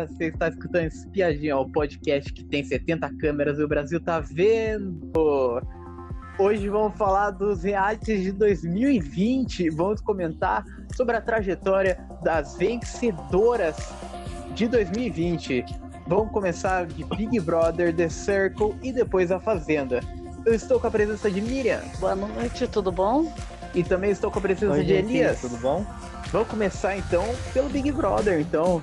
Olá, você está escutando Espiadinha, o podcast que tem 70 câmeras e o Brasil tá vendo. Hoje vamos falar dos realities de 2020. Vamos comentar sobre a trajetória das vencedoras de 2020. Vamos começar de Big Brother, The Circle e depois a Fazenda. Eu estou com a presença de Miriam. Boa noite, tudo bom? E também estou com a presença Oi, de gente, Elias. Tudo bom? Vamos começar então pelo Big Brother, então.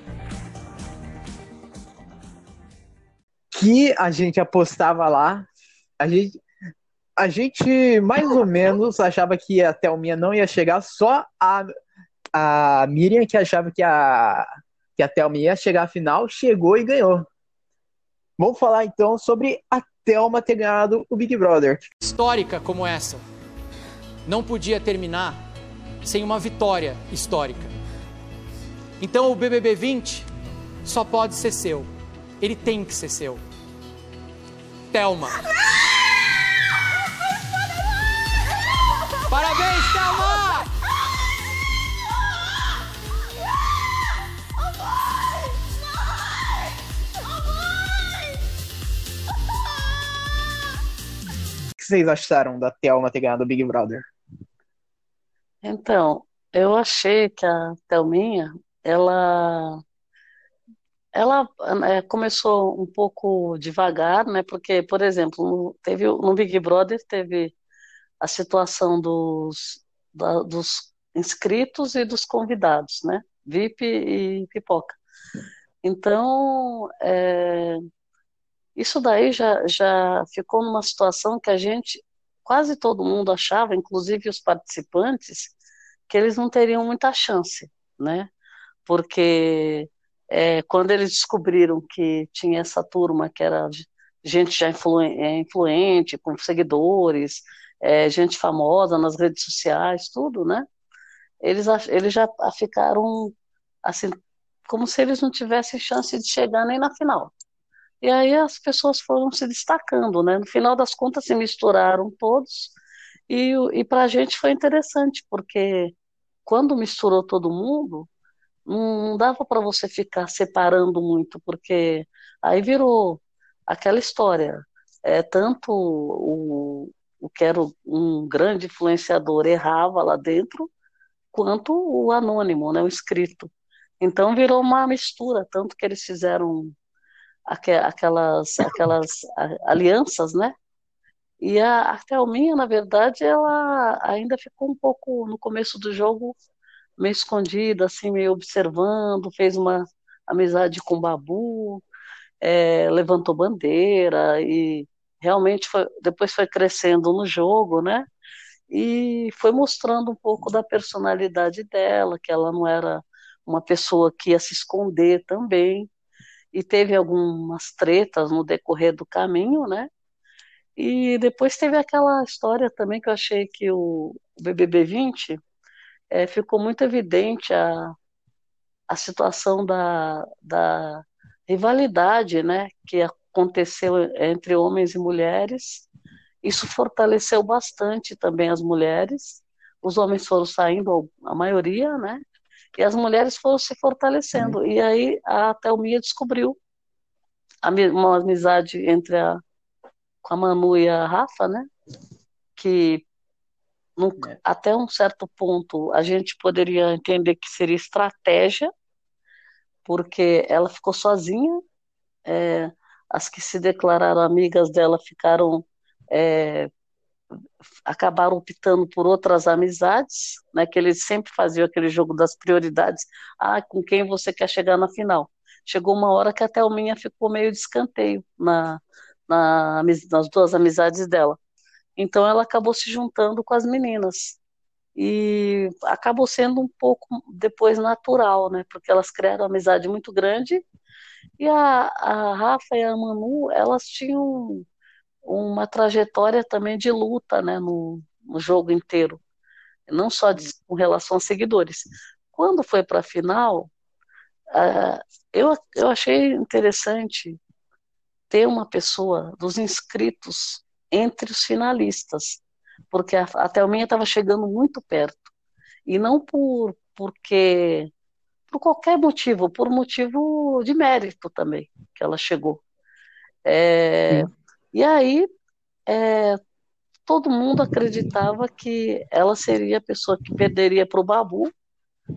Que a gente apostava lá. A gente, a gente mais ou menos achava que a Thelminha não ia chegar, só a, a Miriam que achava que a, que a Thelma ia chegar à final, chegou e ganhou. Vamos falar então sobre a Thelma ter ganhado o Big Brother. histórica como essa não podia terminar sem uma vitória histórica. Então o BBB 20 só pode ser seu. Ele tem que ser seu. Thelma. Parabéns, Thelma! O que vocês acharam da Thelma ter ganhado o Big Brother? Então, eu achei que a Thelminha, ela, ela é, começou um pouco devagar, né? Porque, por exemplo, teve, no Big Brother teve a situação dos, da- dos inscritos e dos convidados, né? VIP e pipoca. Então, é, isso daí já, já ficou numa situação que a gente, quase todo mundo achava, inclusive os participantes, que eles não teriam muita chance, né? Porque é, quando eles descobriram que tinha essa turma que era gente já é, influente, com seguidores, é, gente famosa nas redes sociais, tudo, né? Eles, eles já ficaram assim, como se eles não tivessem chance de chegar nem na final. E aí as pessoas foram se destacando, né? No final das contas se misturaram todos e, e para a gente foi interessante, porque quando misturou todo mundo, não, dava para você ficar separando muito, porque aí virou aquela história. É, tanto o, o que era um grande influenciador errava lá dentro, quanto o anônimo, né, o escrito. Então virou uma mistura, tanto que eles fizeram aque- aquelas, aquelas alianças, né? E a, a Thelminha, na verdade, ela ainda ficou um pouco no começo do jogo meio escondida, assim, meio observando, fez uma amizade com o Babu, é, levantou bandeira e realmente foi, depois foi crescendo no jogo, né? E foi mostrando um pouco da personalidade dela, que ela não era uma pessoa que ia se esconder também, e teve algumas tretas no decorrer do caminho, né? E depois teve aquela história também que eu achei que o BBB 20 eh, ficou muito evidente a, a situação da, da rivalidade, né, que aconteceu entre homens e mulheres. Isso fortaleceu bastante também as mulheres. Os homens foram saindo, a maioria, né, e as mulheres foram se fortalecendo. E aí a Thelminha descobriu uma amizade entre a com a Manu e a Rafa, né? Que num- É. até um certo ponto a gente poderia entender que seria estratégia, porque ela ficou sozinha, é, as que se declararam amigas dela ficaram, é, acabaram optando por outras amizades, né? Que eles sempre faziam aquele jogo das prioridades. Ah, com quem você quer chegar na final? Chegou uma hora que a Thelminha ficou meio de escanteio na, na, nas duas amizades dela. Então ela acabou se juntando com as meninas. E acabou sendo um pouco depois natural, né? Porque elas criaram uma amizade muito grande. E a, a Rafa e a Manu, elas tinham uma trajetória também de luta, né? No, no jogo inteiro. Não só de, com relação a seguidores. Quando foi para a final, ah, eu, eu achei interessante ter uma pessoa dos inscritos entre os finalistas, porque a, a Thelminha estava chegando muito perto. E não por porque por qualquer motivo, por motivo de mérito também, que ela chegou. É, e aí, é, todo mundo acreditava que ela seria a pessoa que perderia para o Babu,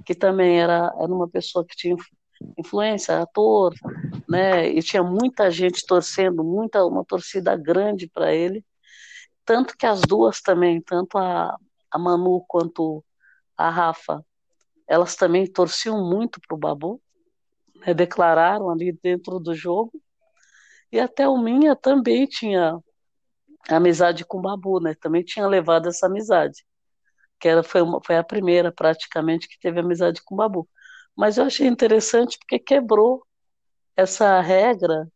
que também era, era uma pessoa que tinha influência, ator, né? E tinha muita gente torcendo, muita uma torcida grande para ele, tanto que as duas também, tanto a, a Manu quanto a Rafa, elas também torciam muito para o Babu, né? declararam ali dentro do jogo, e até o Minha também tinha amizade com o Babu, né? Também tinha levado essa amizade, que era, foi, uma, foi a primeira praticamente que teve amizade com o Babu. Mas eu achei interessante porque quebrou essa regra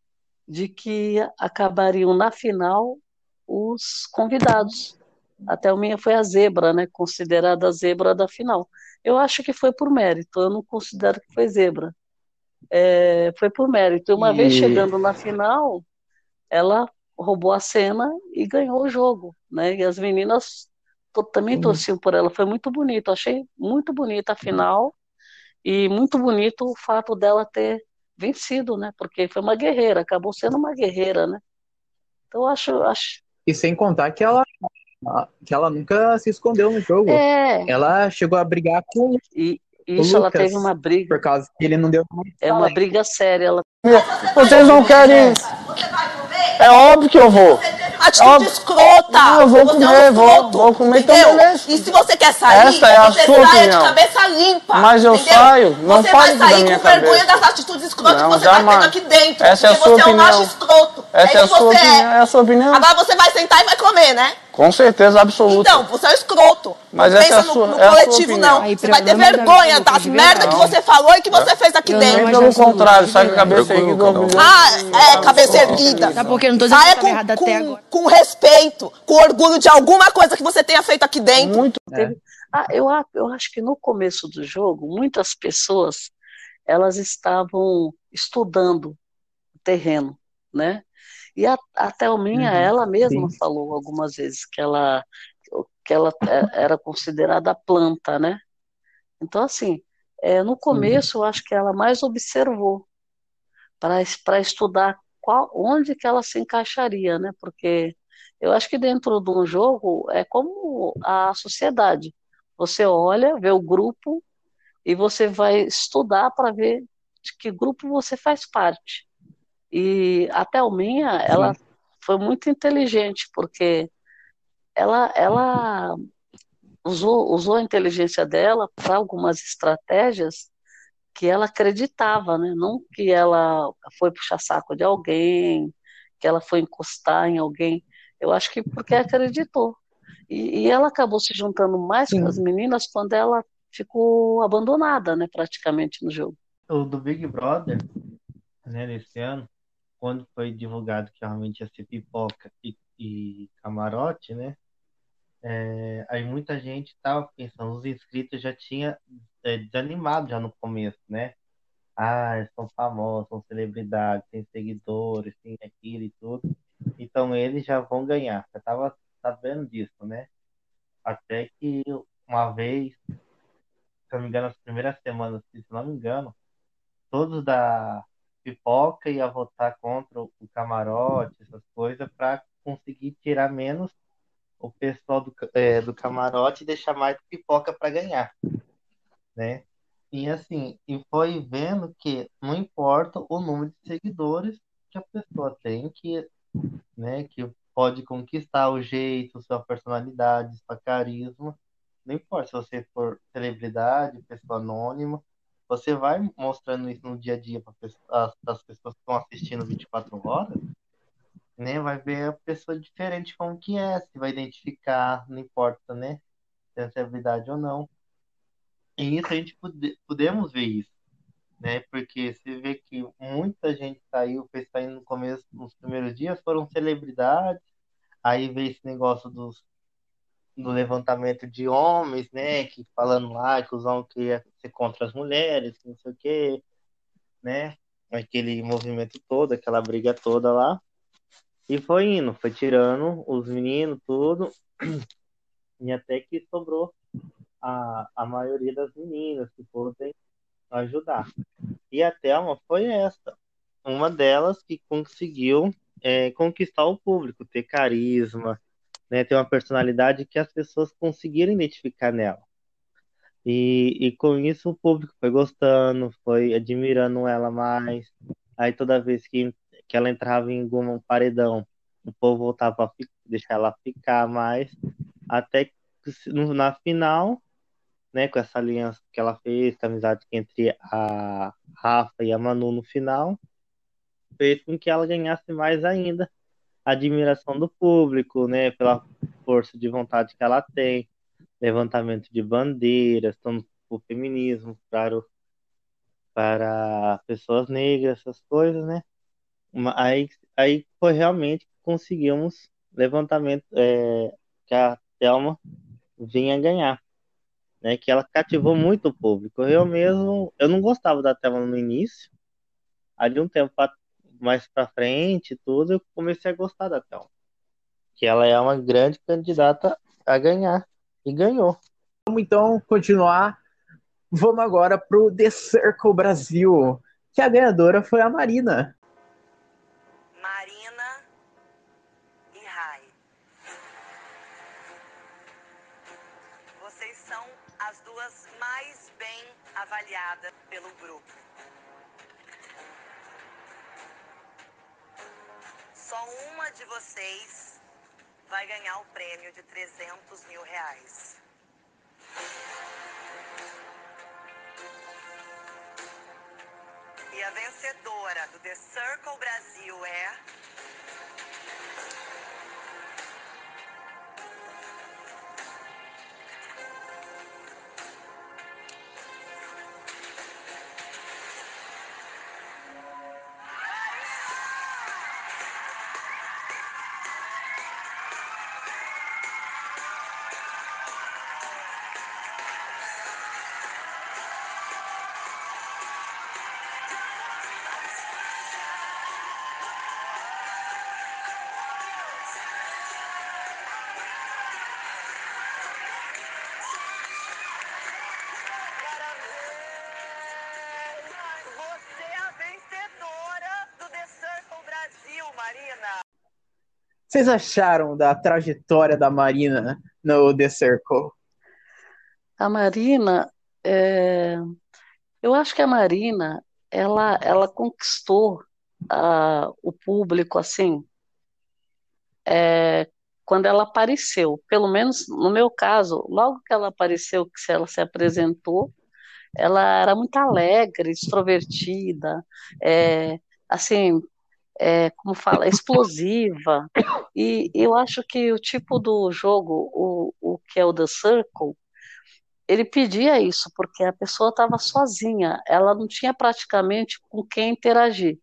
de que acabariam na final os convidados. Até o minha foi a zebra, né? Considerada a zebra da final. Eu acho que foi por mérito, eu não considero que foi zebra. É, foi por mérito. E uma e... vez chegando na final, ela roubou a cena e ganhou o jogo, né? E as meninas também torciam por ela. Foi muito bonito, achei muito bonita a final. E muito bonito o fato dela ter vencido, né? Porque foi uma guerreira, acabou sendo uma guerreira, né? Então acho, acho. E sem contar que ela que ela nunca se escondeu no jogo. É. Ela chegou a brigar com e isso ela teve uma briga por causa que ele não deu. É uma briga séria. Ela... Vocês não querem? É óbvio que eu vou. Atitude escrota. Não, eu vou comer, é um vou, vou comer então beleza. E se você quer sair, Essa é a você sua saia opinião. de cabeça limpa. Mas eu entendeu? saio, não Você vai sair com vergonha cabeça. das atitudes escrotas Não, que você jamais. tá tendo aqui dentro. Essa é a porque sua você é um macho opinião. escroto. Essa é a isso sua opinião, é a sua opinião. Agora você vai sentar e vai comer, né? Com certeza absoluta. Então, você é um escroto. Mas não pensa é sua- no, no é coletivo, não. Aí, você vai ter vergonha das de merdas que verdade. você falou e que você fez aqui Eu dentro. não Pelo contrário, é sai com a cabeça erguida. Ah, é, cabeça erguida. Tá porque eu não tô dizendo que errado com, até agora. com respeito, com orgulho de alguma coisa que você tenha feito aqui dentro. Muito. Teve- Ah, eu, eu acho que no começo do jogo, muitas pessoas elas estavam estudando o terreno, né? E a, a Thelminha, Uhum, ela mesma sim. falou algumas vezes que ela, que ela é- era considerada planta, né? Então, assim, é, no começo eu acho que ela mais observou para estudar qual, onde que ela se encaixaria, né? Porque eu acho que dentro de um jogo é como a sociedade. Você olha, vê o grupo e você vai estudar para ver de que grupo você faz parte. E a Thelminha, ela foi muito inteligente, porque ela, ela usou, usou a inteligência dela para algumas estratégias que ela acreditava, né? Não que ela foi puxar saco de alguém, que ela foi encostar em alguém. Eu acho que porque acreditou. E, e ela acabou se juntando mais Sim. com as meninas quando ela ficou abandonada, né, praticamente no jogo. o do Big Brother, né, nesse ano, quando foi divulgado que realmente ia ser pipoca e, e camarote, né, é, aí muita gente tava pensando, os inscritos já tinha é, desanimado já no começo, né? Ah, são famosos, são celebridades, têm seguidores, tem aquilo e tudo. Então eles já vão ganhar. Eu tava sabendo disso, né? Até que uma vez, se eu não me engano, as primeiras semanas, se não me engano, todos da pipoca ia votar contra o camarote, essas coisas, para conseguir tirar menos o pessoal do, é, do camarote e deixar mais pipoca para ganhar, né? E assim, e foi vendo que não importa o número de seguidores que a pessoa tem, que, né, que pode conquistar o jeito, sua personalidade, sua carisma. Não importa se você for celebridade, pessoa anônima, você vai mostrando isso no dia a dia para as pessoas que estão assistindo 24 horas, né? Vai ver a pessoa diferente como que é, se vai identificar, não importa, né? Se é celebridade ou não. E isso a gente pode, podemos ver isso, né? Porque você vê que muita gente saiu, fez sair no começo, nos primeiros dias, foram celebridades, aí veio esse negócio dos do levantamento de homens, né, que falando lá que os homens queriam ser contra as mulheres, não sei o quê, né, aquele movimento todo, aquela briga toda lá, e foi indo, foi tirando os meninos, tudo, e até que sobrou a, a maioria das meninas que foram ajudar. E a Thelma foi essa, uma delas que conseguiu é, conquistar o público, ter carisma, né, ter uma personalidade que as pessoas conseguiram identificar nela. E, e com isso o público foi gostando, foi admirando ela mais. Aí toda vez que, que ela entrava em algum paredão, o povo voltava a deixar ela ficar mais, até que na final, né, com essa aliança que ela fez, com a amizade entre a Rafa e a Manu no final, fez com que ela ganhasse mais ainda admiração do público, né, pela força de vontade que ela tem, levantamento de bandeiras, tanto o feminismo, para, o, para pessoas negras, essas coisas, né? Aí, aí foi realmente que conseguimos levantamento é, que a Thelma vinha ganhar, né? Que ela cativou muito o público. Eu mesmo, eu não gostava da Thelma no início, ali um tempo mais para frente, tudo, eu comecei a gostar da Thelma, que ela é uma grande candidata a ganhar e ganhou. Vamos então continuar. Vamos agora pro The Circle Brasil, que a ganhadora foi a Marina. Marina e Rai. Vocês são as duas mais bem avaliadas pelo grupo. Só uma de vocês vai ganhar o prêmio de 300 mil reais. E a vencedora do The Circle Brasil é. Vocês acharam da trajetória da Marina no The Circle? A Marina, é... eu acho que a Marina, ela, ela conquistou uh, o público assim, é, quando ela apareceu. Pelo menos no meu caso, logo que ela apareceu, que ela se apresentou, ela era muito alegre, extrovertida, é, assim, é, como fala, explosiva. E eu acho que o tipo do jogo, o, o que é o The Circle, ele pedia isso, porque a pessoa estava sozinha, ela não tinha praticamente com quem interagir.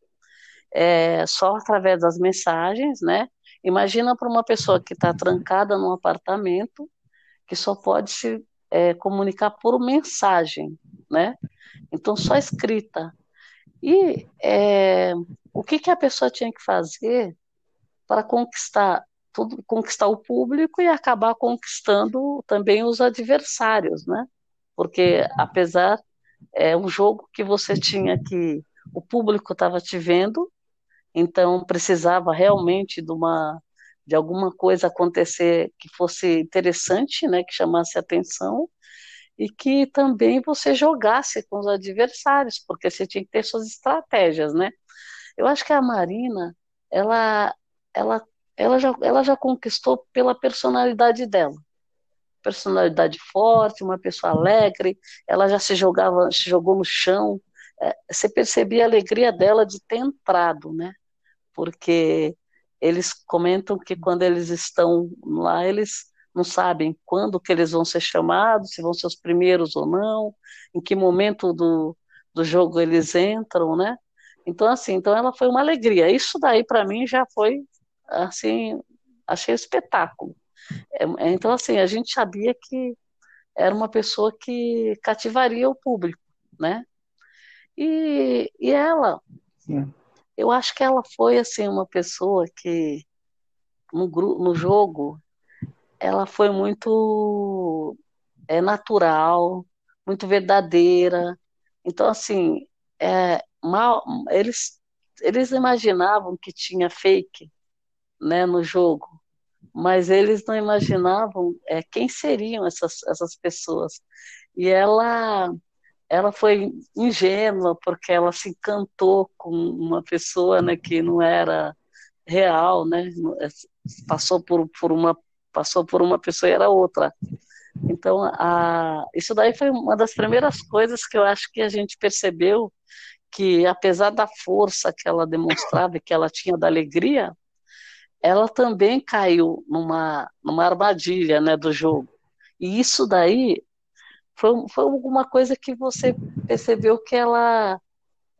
É, só através das mensagens, né? Imagina para uma pessoa que está trancada num apartamento, que só pode se é, comunicar por mensagem, né? Então, só escrita. E é, o que, que a pessoa tinha que fazer para conquistar tudo, conquistar o público e acabar conquistando também os adversários, né? Porque apesar é um jogo que você tinha que o público estava te vendo, então precisava realmente de uma de alguma coisa acontecer que fosse interessante, né, que chamasse atenção e que também você jogasse com os adversários, porque você tinha que ter suas estratégias, né? Eu acho que a Marina, ela, ela, ela, já, ela já conquistou pela personalidade dela. Personalidade forte, uma pessoa alegre, ela já se jogava, se jogou no chão. É, você percebia a alegria dela de ter entrado, né? Porque eles comentam que quando eles estão lá, eles não sabem quando que eles vão ser chamados, se vão ser os primeiros ou não, em que momento do, do jogo eles entram, né? Então, assim, então ela foi uma alegria. Isso daí, para mim, já foi, assim, achei um espetáculo. É, é, então, assim, a gente sabia que era uma pessoa que cativaria o público, né? E, e ela, Sim. eu acho que ela foi, assim, uma pessoa que, no, no jogo, ela foi muito é, natural, muito verdadeira, Então, assim, é, mal, eles, eles imaginavam que tinha fake né, no jogo, mas eles não imaginavam é, quem seriam essas, essas pessoas. E ela, ela foi ingênua porque ela se encantou com uma pessoa né, que não era real, né? É, passou por, por uma passou por uma pessoa e era outra. Então, a, isso daí foi uma das primeiras coisas que eu acho que a gente percebeu que, apesar da força que ela demonstrava e que ela tinha da alegria, ela também caiu numa, numa armadilha né, do jogo. E isso daí foi, foi alguma coisa que você percebeu que ela,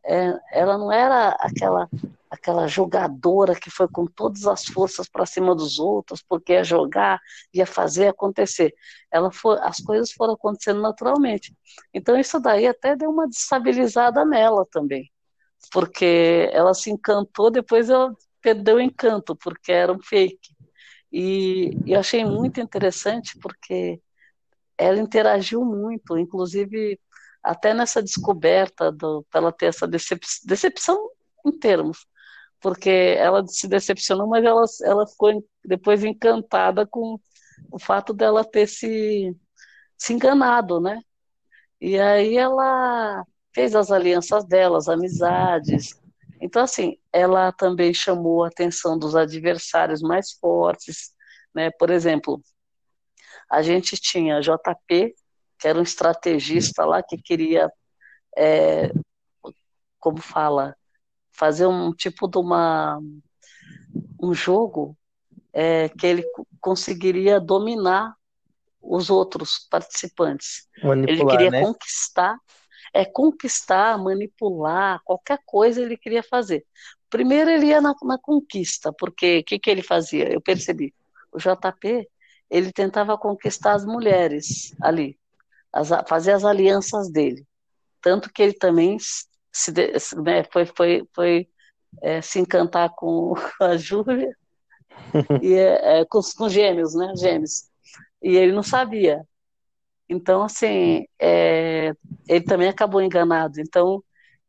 é, ela não era aquela aquela jogadora que foi com todas as forças para cima dos outros, porque ia jogar, ia fazer acontecer. Ela foi, as coisas foram acontecendo naturalmente. Então isso daí até deu uma destabilizada nela também, porque ela se encantou, depois ela perdeu o encanto, porque era um fake. E, eu achei muito interessante porque ela interagiu muito, inclusive até nessa descoberta do, ela ter essa decep, decepção em termos, porque ela se decepcionou, mas ela, ela ficou depois encantada com o fato dela ter se, se enganado, né? E aí ela fez as alianças dela, as amizades. Então, assim, ela também chamou a atenção dos adversários mais fortes, né? Por exemplo, a gente tinha JP, que era um estrategista lá que queria, é, como fala, fazer um tipo de uma um jogo é, que ele conseguiria dominar os outros participantes. Manipular, ele queria né? conquistar, é conquistar, manipular, qualquer coisa ele queria fazer. Primeiro ele ia na, na conquista, porque o que, que ele fazia? Eu percebi. O JP ele tentava conquistar as mulheres ali, as, fazer as alianças dele. Tanto que ele também se, né, foi, foi, foi é, se encantar com a Júlia e é, é, com, com gêmeos, né? Gêmeos. E ele não sabia. Então, assim, é, ele também acabou enganado. Então,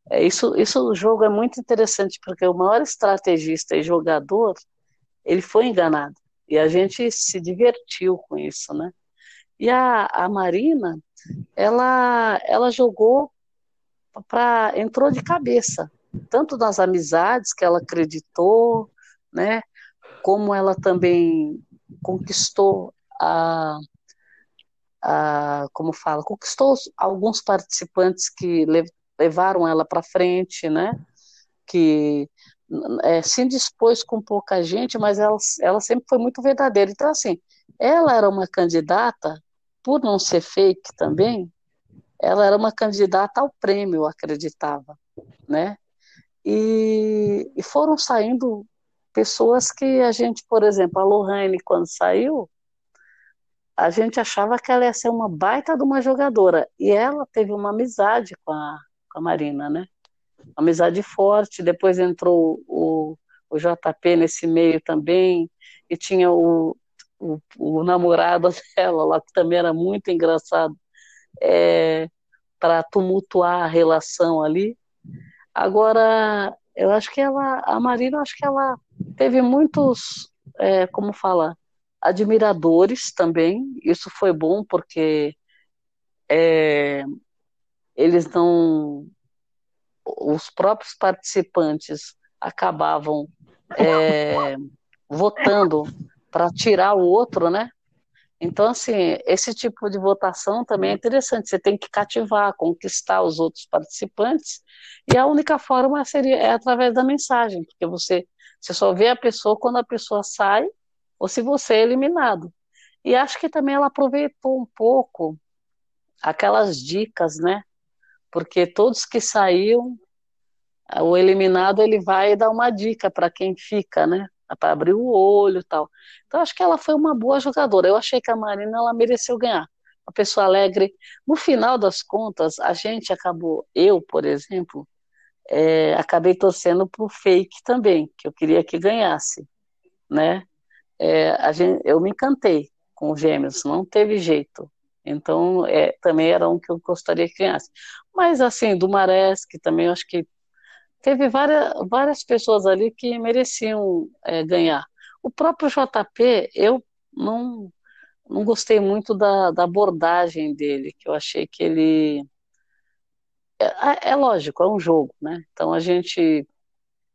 é, isso, isso o jogo é muito interessante, porque o maior estrategista e jogador, ele foi enganado. E a gente se divertiu com isso, né? E a, a Marina, ela, ela jogou para entrou de cabeça, tanto nas amizades que ela acreditou, né, como ela também conquistou a, a como fala, conquistou alguns participantes que levaram ela para frente, né, que é, se indispôs com pouca gente, mas ela, ela sempre foi muito verdadeira. Então, assim, ela era uma candidata, por não ser fake também, ela era uma candidata ao prêmio, eu acreditava, né? E, e, foram saindo pessoas que a gente, por exemplo, a Lohane, quando saiu, a gente achava que ela ia ser uma baita de uma jogadora, e ela teve uma amizade com a, com a Marina, né? Uma amizade forte, depois entrou o, o JP nesse meio também, e tinha o, o, o namorado dela lá, que também era muito engraçado, é, para tumultuar a relação ali. Agora, eu acho que ela, a Marina, acho que ela teve muitos, é, como fala, admiradores também. Isso foi bom porque é, eles não, os próprios participantes acabavam é, votando para tirar o outro, né? Então, assim, esse tipo de votação também é interessante. Você tem que cativar, conquistar os outros participantes, e a única forma seria é através da mensagem, porque você, você só vê a pessoa quando a pessoa sai ou se você é eliminado. E acho que também ela aproveitou um pouco aquelas dicas, né? Porque todos que saíam, o eliminado ele vai dar uma dica para quem fica, né? Para abrir o olho e tal. Então, acho que ela foi uma boa jogadora. Eu achei que a Marina ela mereceu ganhar. Uma pessoa alegre. No final das contas, a gente acabou, eu, por exemplo, é, acabei torcendo para o fake também, que eu queria que ganhasse, né? É, gente, eu me encantei com os gêmeos, não teve jeito. Então, é, também era um que eu gostaria que ganhasse. Mas, assim, do Marés, que também eu acho que teve várias, várias pessoas ali que mereciam é, ganhar. O próprio JP, eu não, não gostei muito da, da abordagem dele, que eu achei que ele. É, é, é lógico, é um jogo, né? Então a gente está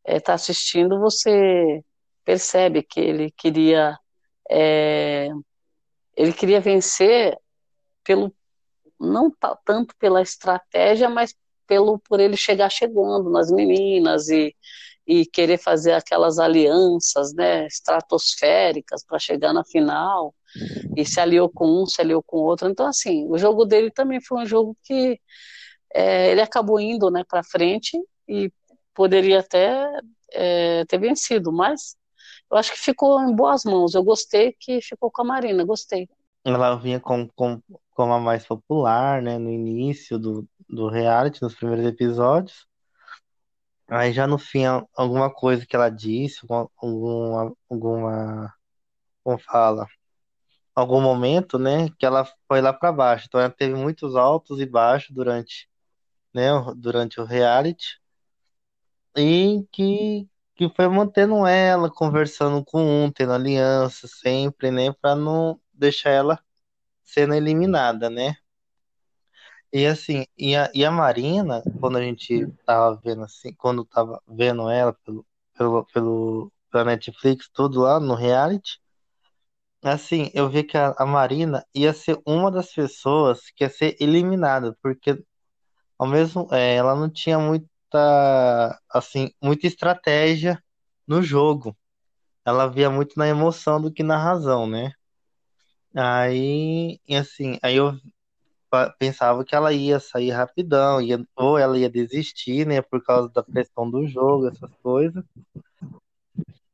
é, tá assistindo, você percebe que ele queria. É, ele queria vencer pelo não tanto pela estratégia, mas pelo por ele chegar chegando nas meninas e, e querer fazer aquelas alianças, né, estratosféricas para chegar na final e se aliou com um, se aliou com outro. Então assim, o jogo dele também foi um jogo que é, ele acabou indo, né, para frente e poderia até é, ter vencido, mas eu acho que ficou em boas mãos. Eu gostei que ficou com a Marina, gostei. Ela vinha com, com, como a mais popular, né, no início do, do reality, nos primeiros episódios. Aí já no fim, alguma coisa que ela disse, alguma, alguma, como fala, algum momento, né, que ela foi lá para baixo. Então ela teve muitos altos e baixos durante, né, durante o reality. E que, que foi mantendo ela, conversando com um, tendo aliança sempre, né, para não deixar ela sendo eliminada, né? E assim, e a, e a Marina, quando a gente tava vendo assim, quando tava vendo ela pelo, pelo, pelo, pela Netflix, tudo lá no reality, assim, eu vi que a, a Marina ia ser uma das pessoas que ia ser eliminada, porque ao mesmo, é, ela não tinha muita, assim, muita estratégia no jogo. Ela via muito na emoção do que na razão, né? Aí, assim, aí eu pensava que ela ia sair rapidão, ia, ou ela ia desistir, né, por causa da pressão do jogo, essas coisas,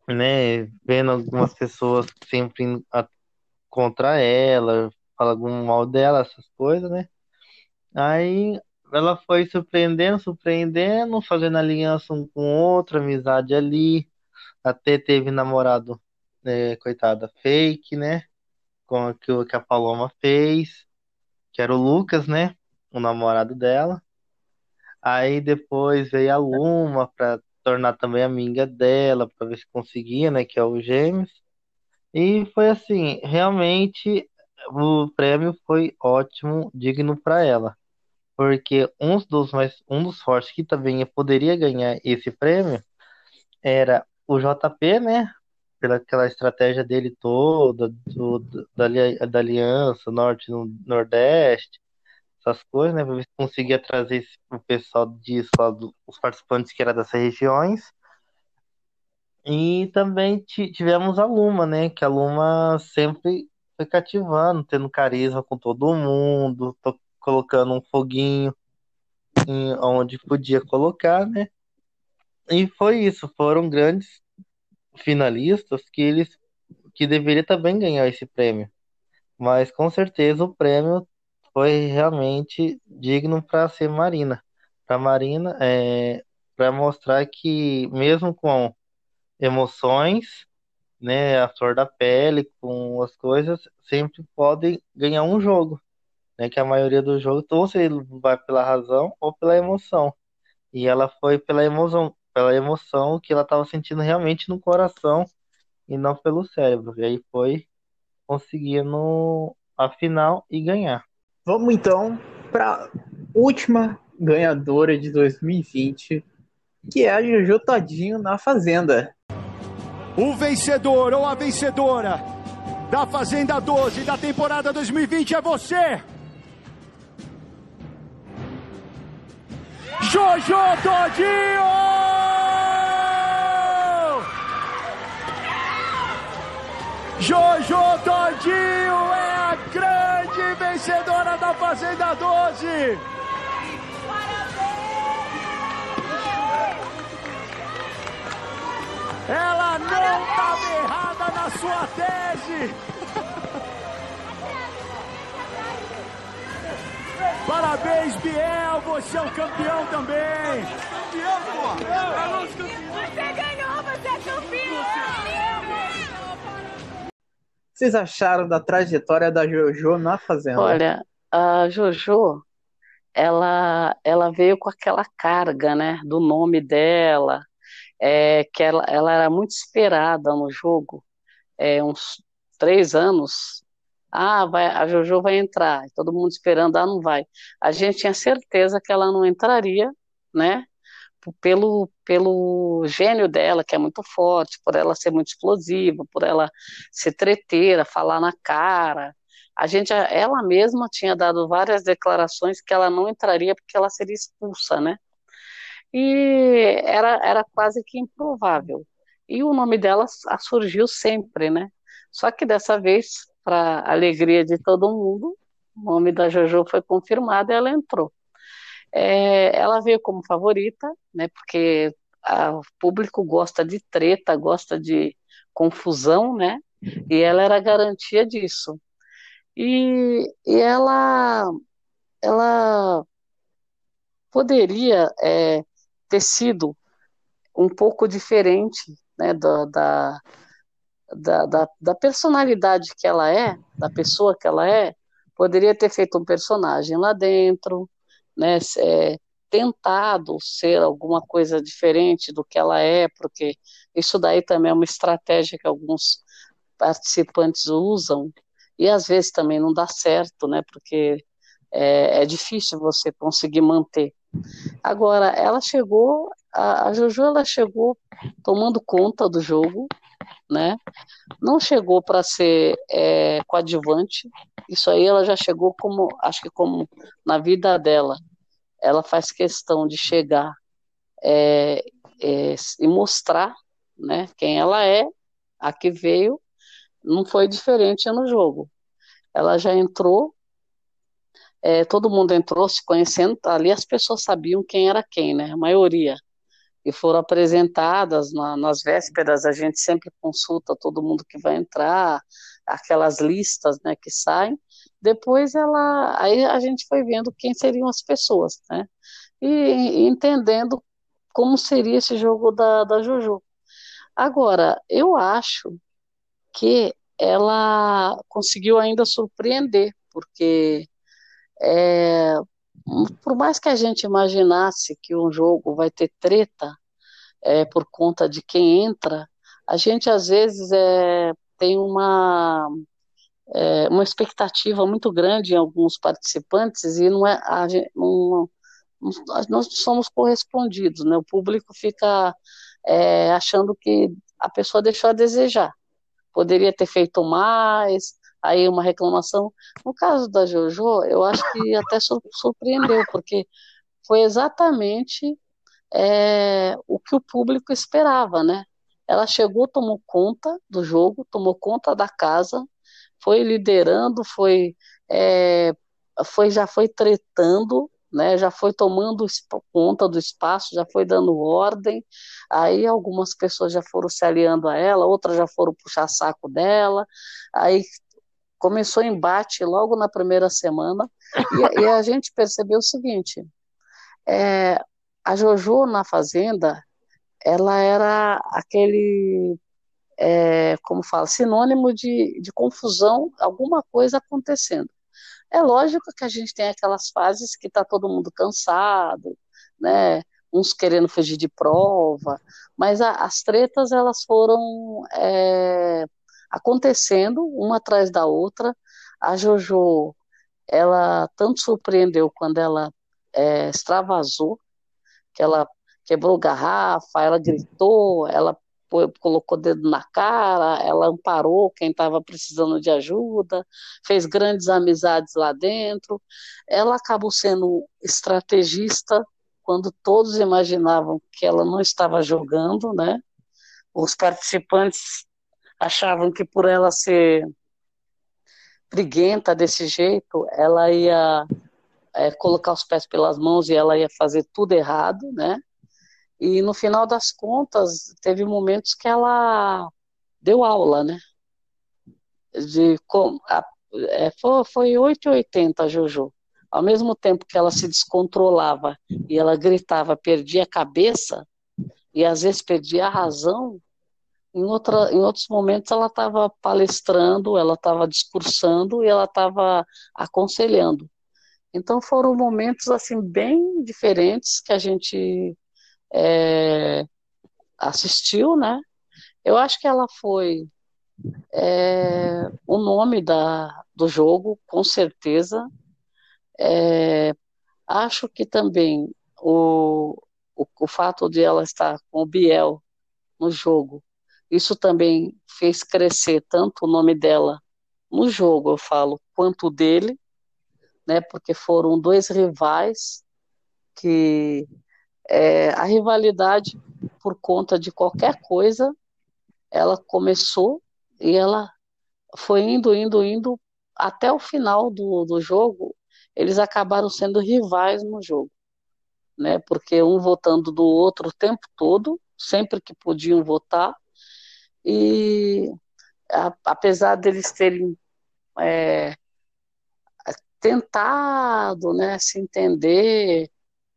né, vendo algumas pessoas sempre a, contra ela, fala algum mal dela, essas coisas, né, aí ela foi surpreendendo, surpreendendo, fazendo aliança um com outro, amizade ali, até teve namorado, é, coitada, fake, né, com aquilo que a Paloma fez, que era o Lucas, né? O namorado dela. Aí depois veio a Luma para tornar também amiga dela, para ver se conseguia, né? Que é o Gêmeos. E foi assim, realmente o prêmio foi ótimo, digno para ela. Porque um dos mais um dos fortes que também poderia ganhar esse prêmio era o JP, né? Pela aquela estratégia dele toda, do, da, da aliança norte nordeste, essas coisas, né, para ver se conseguia trazer esse, o pessoal disso, lá, do, os participantes que eram dessas regiões. E também tivemos a Luma, né, que a Luma sempre foi cativando, tendo carisma com todo mundo, colocando um foguinho em onde podia colocar, né? E foi isso, foram grandes finalistas que eles que deveria também ganhar esse prêmio. Mas com certeza o prêmio foi realmente digno para ser Marina. Para Marina, é, para mostrar que mesmo com emoções, né, a flor da pele, com as coisas, sempre podem ganhar um jogo. Né, que a maioria do jogo, ou você vai pela razão ou pela emoção. E ela foi pela emoção, pela emoção que ela estava sentindo realmente no coração e não pelo cérebro. E aí foi conseguindo a final e ganhar. Vamos então para última ganhadora de 2020, que é a Jojo Todinho na Fazenda. O vencedor ou a vencedora da Fazenda 12 da temporada 2020 é você! Jojo Todinho! Jojo Todinho é a grande vencedora da Fazenda 12. Ela não estava errada na sua tese. Parabéns, Biel, você é um campeão também. Você ganhou, você é campeão. Vocês acharam da trajetória da Jojo na Fazenda? Olha, a Jojo, ela, ela veio com aquela carga, né, do nome dela, é, que ela, ela era muito esperada no jogo, é, uns três anos. Ah, vai, a Jojo vai entrar, todo mundo esperando, ah, não vai. A gente tinha certeza que ela não entraria, né, pelo, pelo gênio dela, que é muito forte, por ela ser muito explosiva, por ela ser treteira, falar na cara. A gente, ela mesma tinha dado várias declarações que ela não entraria porque ela seria expulsa, né? E era, era quase que improvável. E o nome dela surgiu sempre, né? Só que dessa vez, para alegria de todo mundo, o nome da Jojo foi confirmado e ela entrou. É, ela veio como favorita, né, porque a, o público gosta de treta, gosta de confusão, né, e ela era garantia disso. E, e ela, ela poderia é, ter sido um pouco diferente né, da, da, da, da, personalidade que ela é, da pessoa que ela é, poderia ter feito um personagem lá dentro, né, é, tentado ser alguma coisa diferente do que ela é, porque isso daí também é uma estratégia que alguns participantes usam, e às vezes também não dá certo, né, porque é, é difícil você conseguir manter. Agora, ela chegou, a, a Jojo ela chegou tomando conta do jogo, né? Não chegou para ser é, coadjuvante. Isso aí ela já chegou como, acho que como na vida dela, ela faz questão de chegar é, é, e mostrar, né? Quem ela é, a que veio, não foi diferente no jogo. Ela já entrou, é, todo mundo entrou se conhecendo. Ali as pessoas sabiam quem era quem, né? A maioria e foram apresentadas na, nas vésperas. A gente sempre consulta todo mundo que vai entrar, aquelas listas, né, que saem. Depois ela, aí a gente foi vendo quem seriam as pessoas, né, e, e entendendo como seria esse jogo da, da Jojo. Agora, eu acho que ela conseguiu ainda surpreender, porque é, por mais que a gente imaginasse que um jogo vai ter treta é, por conta de quem entra, a gente às vezes é, tem uma, é, uma expectativa muito grande em alguns participantes e não é a não, nós somos correspondidos, né? O público fica é, achando que a pessoa deixou a desejar, poderia ter feito mais, aí uma reclamação. No caso da JoJo, eu acho que até surpreendeu, porque foi exatamente é, o que o público esperava, né? Ela chegou, tomou conta do jogo, tomou conta da casa, foi liderando, foi, é, foi já foi tretando, né, já foi tomando conta do espaço, já foi dando ordem, aí algumas pessoas já foram se aliando a ela, outras já foram puxar saco dela, aí começou embate logo na primeira semana, e, e a gente percebeu o seguinte, é, a Jojo na Fazenda, ela era aquele, é, como fala, sinônimo de, de confusão, alguma coisa acontecendo. É lógico que a gente tem aquelas fases que está todo mundo cansado, né, uns querendo fugir de prova, mas a, as tretas elas foram é, acontecendo uma atrás da outra. A Jojo, ela tanto surpreendeu quando ela é, extravasou, que ela quebrou garrafa, ela gritou, ela colocou dedo na cara, ela amparou quem estava precisando de ajuda, fez grandes amizades lá dentro. Ela acabou sendo estrategista quando todos imaginavam que ela não estava jogando, né? Os participantes achavam que por ela ser briguenta desse jeito, ela ia é, colocar os pés pelas mãos e ela ia fazer tudo errado, né? E no final das contas, teve momentos que ela deu aula, né? De como a, é, foi, foi 8,80 Jojo. Ao mesmo tempo que ela se descontrolava e ela gritava, perdia a cabeça, e às vezes perdia a razão, em, outra, em outros momentos ela estava palestrando, ela estava discursando e ela estava aconselhando. Então foram momentos assim bem diferentes que a gente é, assistiu, né? Eu acho que ela foi é, o nome da, do jogo, com certeza. É, acho que também o, o, o fato de ela estar com o Biel no jogo, isso também fez crescer tanto o nome dela no jogo, eu falo, quanto dele, né? Porque foram dois rivais que é, a rivalidade por conta de qualquer coisa, ela começou e ela foi indo, indo, indo até o final do, do jogo. Eles acabaram sendo rivais no jogo, né? Porque um votando do outro o tempo todo, sempre que podiam votar, e a, apesar deles terem é, tentado, né, se entender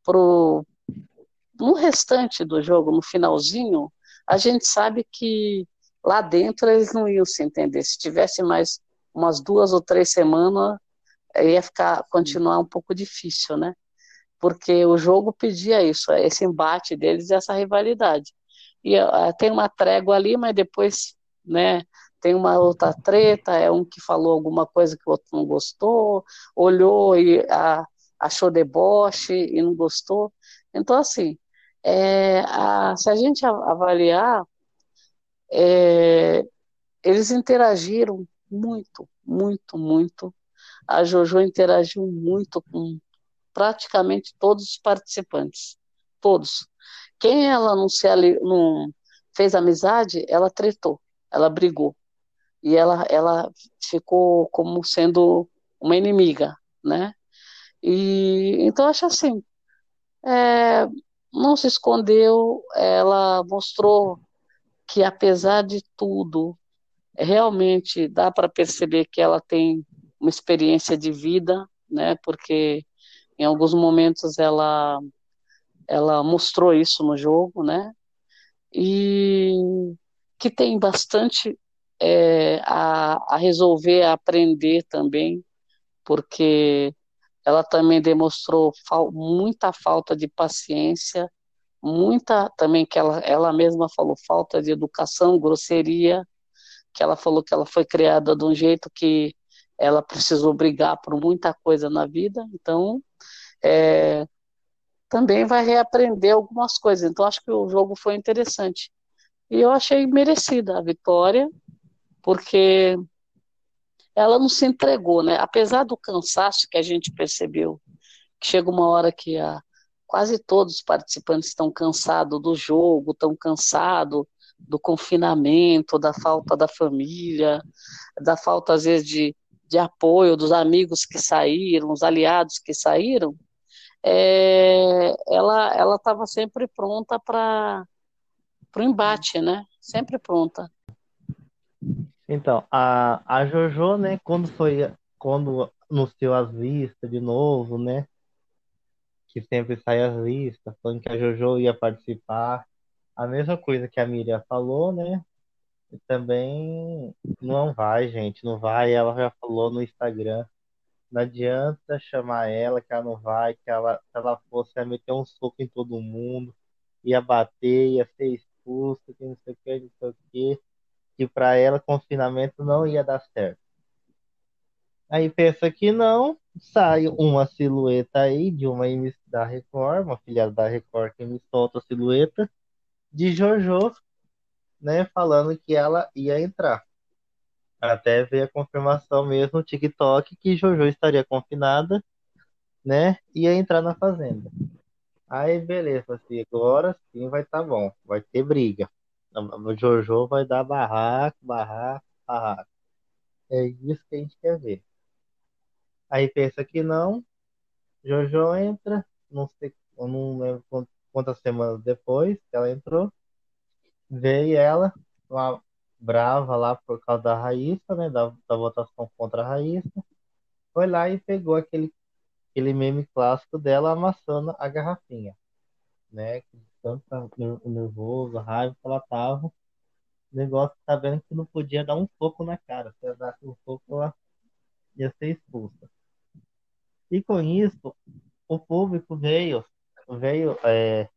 pro no restante do jogo, no finalzinho, a gente sabe que lá dentro eles não iam se entender. Se tivesse mais umas duas ou três semanas, ia ficar continuar um pouco difícil, né? Porque o jogo pedia isso, esse embate deles, essa rivalidade. E tem uma trégua ali, mas depois, né? Tem uma outra treta, é um que falou alguma coisa que o outro não gostou, olhou e achou deboche e não gostou. Então, assim, é, a, se a gente avaliar, é, eles interagiram muito, muito, muito. A Jojo interagiu muito com praticamente todos os participantes, todos. Quem ela não se não fez amizade, ela tretou, ela brigou e ela ela ficou como sendo uma inimiga, né? E então acho assim, é, não se escondeu, ela mostrou que, apesar de tudo, realmente dá para perceber que ela tem uma experiência de vida, né? Porque em alguns momentos ela ela mostrou isso no jogo, né? E que tem bastante é, a, a resolver, a aprender também, porque ela também demonstrou fal muita falta de paciência, muita também que ela, ela mesma falou falta de educação, grosseria, que ela falou que ela foi criada de um jeito que ela precisou brigar por muita coisa na vida, então é, também vai reaprender algumas coisas. Então acho que o jogo foi interessante e eu achei merecida a vitória, porque ela não se entregou, né? Apesar do cansaço que a gente percebeu, que chega uma hora que a, quase todos os participantes estão cansados do jogo, estão cansados do confinamento, da falta da família, da falta, às vezes, de, de apoio dos amigos que saíram, os aliados que saíram, é, ela estava sempre pronta para o embate, né? Sempre pronta. Então, a, a Jojo, né, quando foi, quando anunciou as listas de novo, né, que sempre sai as listas, falando que a Jojo ia participar, a mesma coisa que a Miriam falou, né, e também não vai, gente, não vai, ela já falou no Instagram, não adianta chamar ela, que ela não vai, que ela, se ela fosse, ia meter um soco em todo mundo, ia bater, ia ser expulsa, que não sei o que, não sei o que que para ela confinamento não ia dar certo. Aí pensa que não, sai uma silhueta aí de uma da Record, uma filha da Record que me solta a silhueta de Jojo, né, falando que ela ia entrar. Até ver a confirmação mesmo no TikTok que Jojo estaria confinada, né, ia entrar na fazenda. Aí beleza, assim, agora sim vai tá bom, vai ter briga. O Jojo vai dar barraco, barraco, barraco. É isso que a gente quer ver. Aí pensa que não, Jojo entra, não sei, eu não lembro quantas semanas depois que ela entrou, veio ela, uma brava lá por causa da Raíssa, né, da, da votação contra a Raíssa, foi lá e pegou aquele, aquele meme clássico dela amassando a garrafinha, né, tanto nervoso, raiva que ela tava. O negócio sabendo que não podia dar um soco na cara. Se ela um soco, ela ia ser expulsa. E com isso, o público veio, veio é,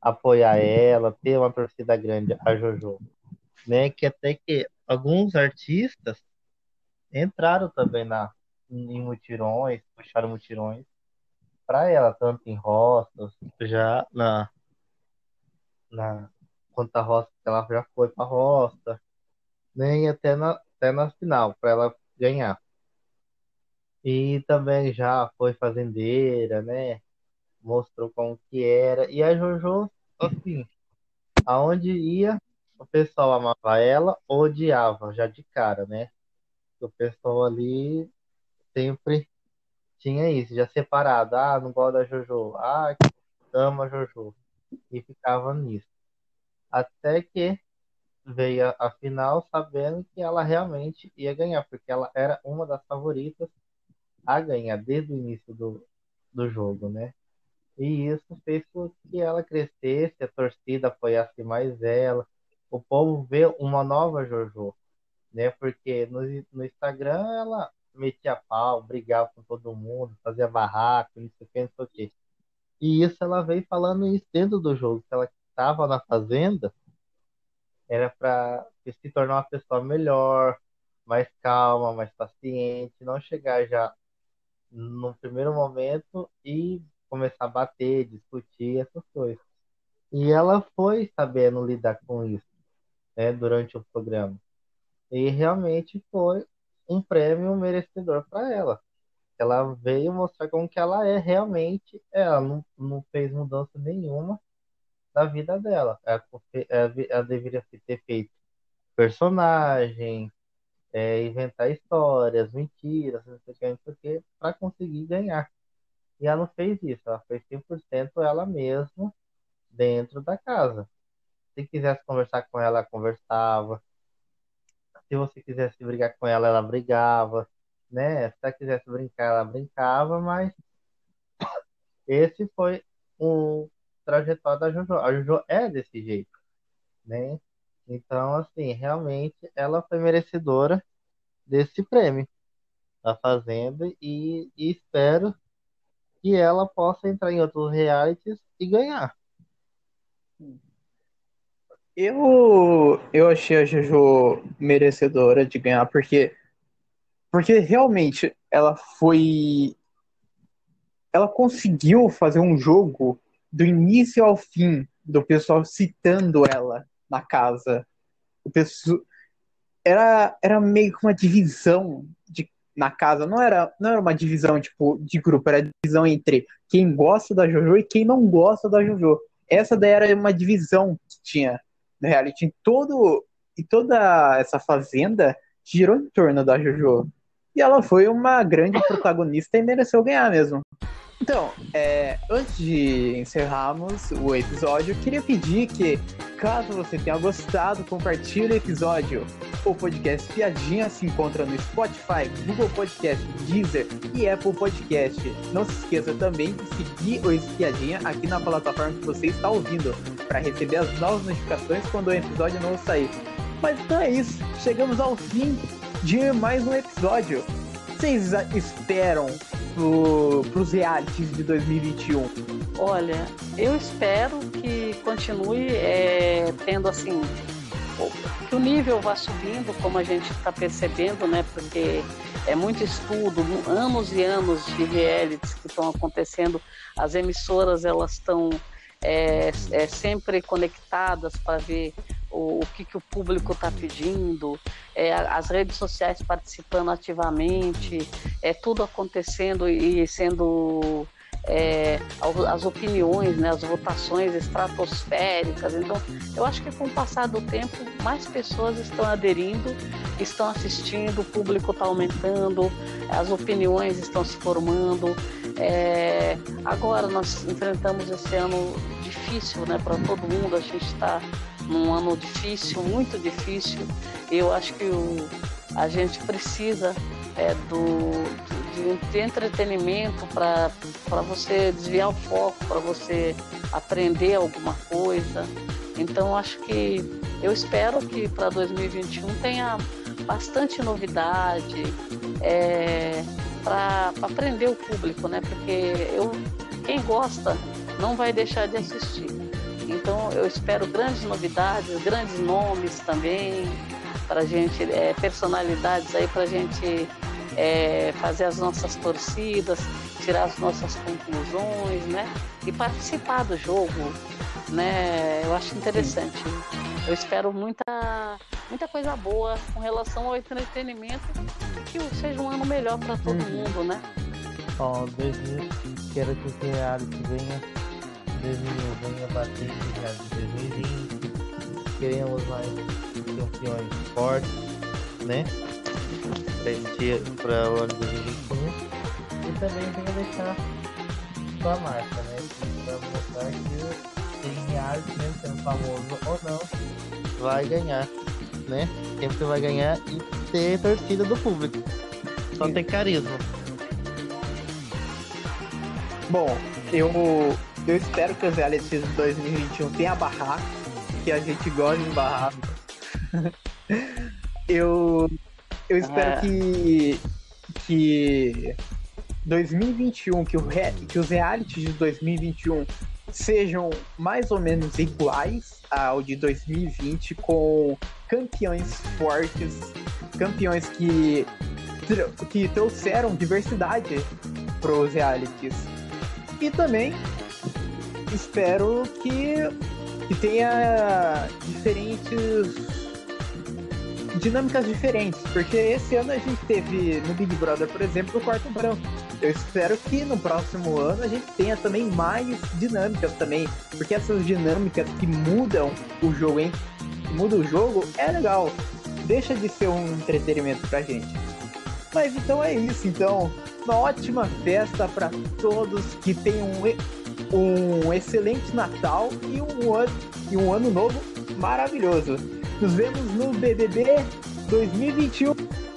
apoiar ela, ter uma torcida grande, a Jojo. Né? Que até que alguns artistas entraram também na, em mutirões, puxaram mutirões para ela, tanto em roças, já na, na quanto roça, ela já foi para roça, nem né? até na, até na final, para ela ganhar. E também já foi fazendeira, né? Mostrou como que era. E a Jojo, assim, aonde ia, o pessoal amava ela, odiava já de cara, né? O pessoal ali sempre tinha isso, já separado. Ah, não gosto da Jojo. Ah, ama Jojo. E ficava nisso. Até que veio a final sabendo que ela realmente ia ganhar, porque ela era uma das favoritas a ganhar desde o início do, do jogo, né? E isso fez com que ela crescesse, a torcida apoiasse mais ela, o povo vê uma nova Jojo, né? Porque no, no Instagram ela metia pau, brigava com todo mundo, fazia barraco, não sei o que, não sei o que. E isso ela veio falando isso dentro do jogo, que ela estava na fazenda, era para se tornar uma pessoa melhor, mais calma, mais paciente, não chegar já no primeiro momento e começar a bater, discutir essas coisas. E ela foi sabendo lidar com isso né, durante o programa. E realmente foi um prêmio merecedor para ela. Ela veio mostrar como que ela é realmente. Ela não, não fez mudança nenhuma da vida dela. Ela, ela, ela deveria ter feito personagem, é, inventar histórias, mentiras, não sei o que, não sei o que, para conseguir ganhar. E ela não fez isso, ela fez 100% ela mesma dentro da casa. Se quisesse conversar com ela, conversava. Se você quisesse brigar com ela, ela brigava, né? Se ela quisesse brincar, ela brincava, mas esse foi um trajetório da Jojo. A Jojo é desse jeito, né? Então, assim, realmente ela foi merecedora desse prêmio da Fazenda e, e espero que ela possa entrar em outros realities e ganhar. Eu, eu achei a Jojo merecedora de ganhar, porque, porque realmente ela foi. Ela conseguiu fazer um jogo do início ao fim, do pessoal citando ela na casa. O pessoal, era, era meio que uma divisão de, na casa, não era, não era uma divisão tipo de grupo, era divisão entre quem gosta da Jojo e quem não gosta da Jojo. Essa daí era uma divisão que tinha no reality. todo, e toda essa fazenda girou em torno da Jojo. E ela foi uma grande protagonista e mereceu ganhar mesmo. Então, é, antes de encerrarmos o episódio, eu queria pedir que, caso você tenha gostado, compartilhe o episódio. O podcast Piadinha se encontra no Spotify, Google Podcast, Deezer e Apple Podcast. Não se esqueça também de seguir o Espiadinha aqui na plataforma que você está ouvindo, para receber as novas notificações quando o episódio novo sair. Mas então é isso, chegamos ao fim de mais um episódio. Vocês esperam para os realities de 2021? Olha, eu espero que continue é, tendo assim que o nível vá subindo, como a gente está percebendo, né? Porque é muito estudo, anos e anos de realities que estão acontecendo. As emissoras elas estão é, é, sempre conectadas para ver o, o que, que o público está pedindo, é, as redes sociais participando ativamente, é tudo acontecendo e sendo é, as opiniões, né, as votações estratosféricas. Então, eu acho que com o passar do tempo, mais pessoas estão aderindo, estão assistindo, o público está aumentando, as opiniões estão se formando. É, agora nós enfrentamos esse ano difícil né, para todo mundo, a gente está num ano difícil, muito difícil. Eu acho que o, a gente precisa é, do, de, entretenimento para você desviar o foco, para você aprender alguma coisa. Então acho que eu espero que para 2021 tenha bastante novidade é, para aprender o público, né? Porque eu, quem gosta não vai deixar de assistir. Então eu espero grandes novidades, grandes nomes também para gente, é, personalidades aí para gente é, fazer as nossas torcidas, tirar as nossas conclusões, né? E participar do jogo, né? Eu acho interessante. Eu espero muita, muita coisa boa com relação ao entretenimento e que seja um ano melhor para todo uhum. mundo, né? Ó, 2000, quero que o reality venha, 2000 venha bater o reality 2020. Queremos mais campeões fortes, né? Para o ano 2021 e também venha deixar sua marca, né? Para mostrar que tem reality, mesmo sendo famoso ou não, vai ganhar, né? Sempre vai ganhar e ter torcida do público. Só tem carisma. Bom, eu, eu espero que os realities de 2021 tenham barraco, que a gente gosta de barraco. eu, eu espero é. que, que 2021, que, o re, que os realities de 2021 sejam mais ou menos iguais ao de 2020, com campeões fortes, campeões que, que trouxeram diversidade para os realities. E também espero que, que tenha diferentes dinâmicas diferentes, porque esse ano a gente teve no Big Brother, por exemplo, o quarto branco. Eu espero que no próximo ano a gente tenha também mais dinâmicas também, porque essas dinâmicas que mudam o jogo, hein? Muda o jogo é legal. Deixa de ser um entretenimento pra gente. Mas então é isso, então. Uma ótima festa para todos que tenham um, um excelente Natal e um ano, e um ano novo maravilhoso. Nos vemos no BBB 2021.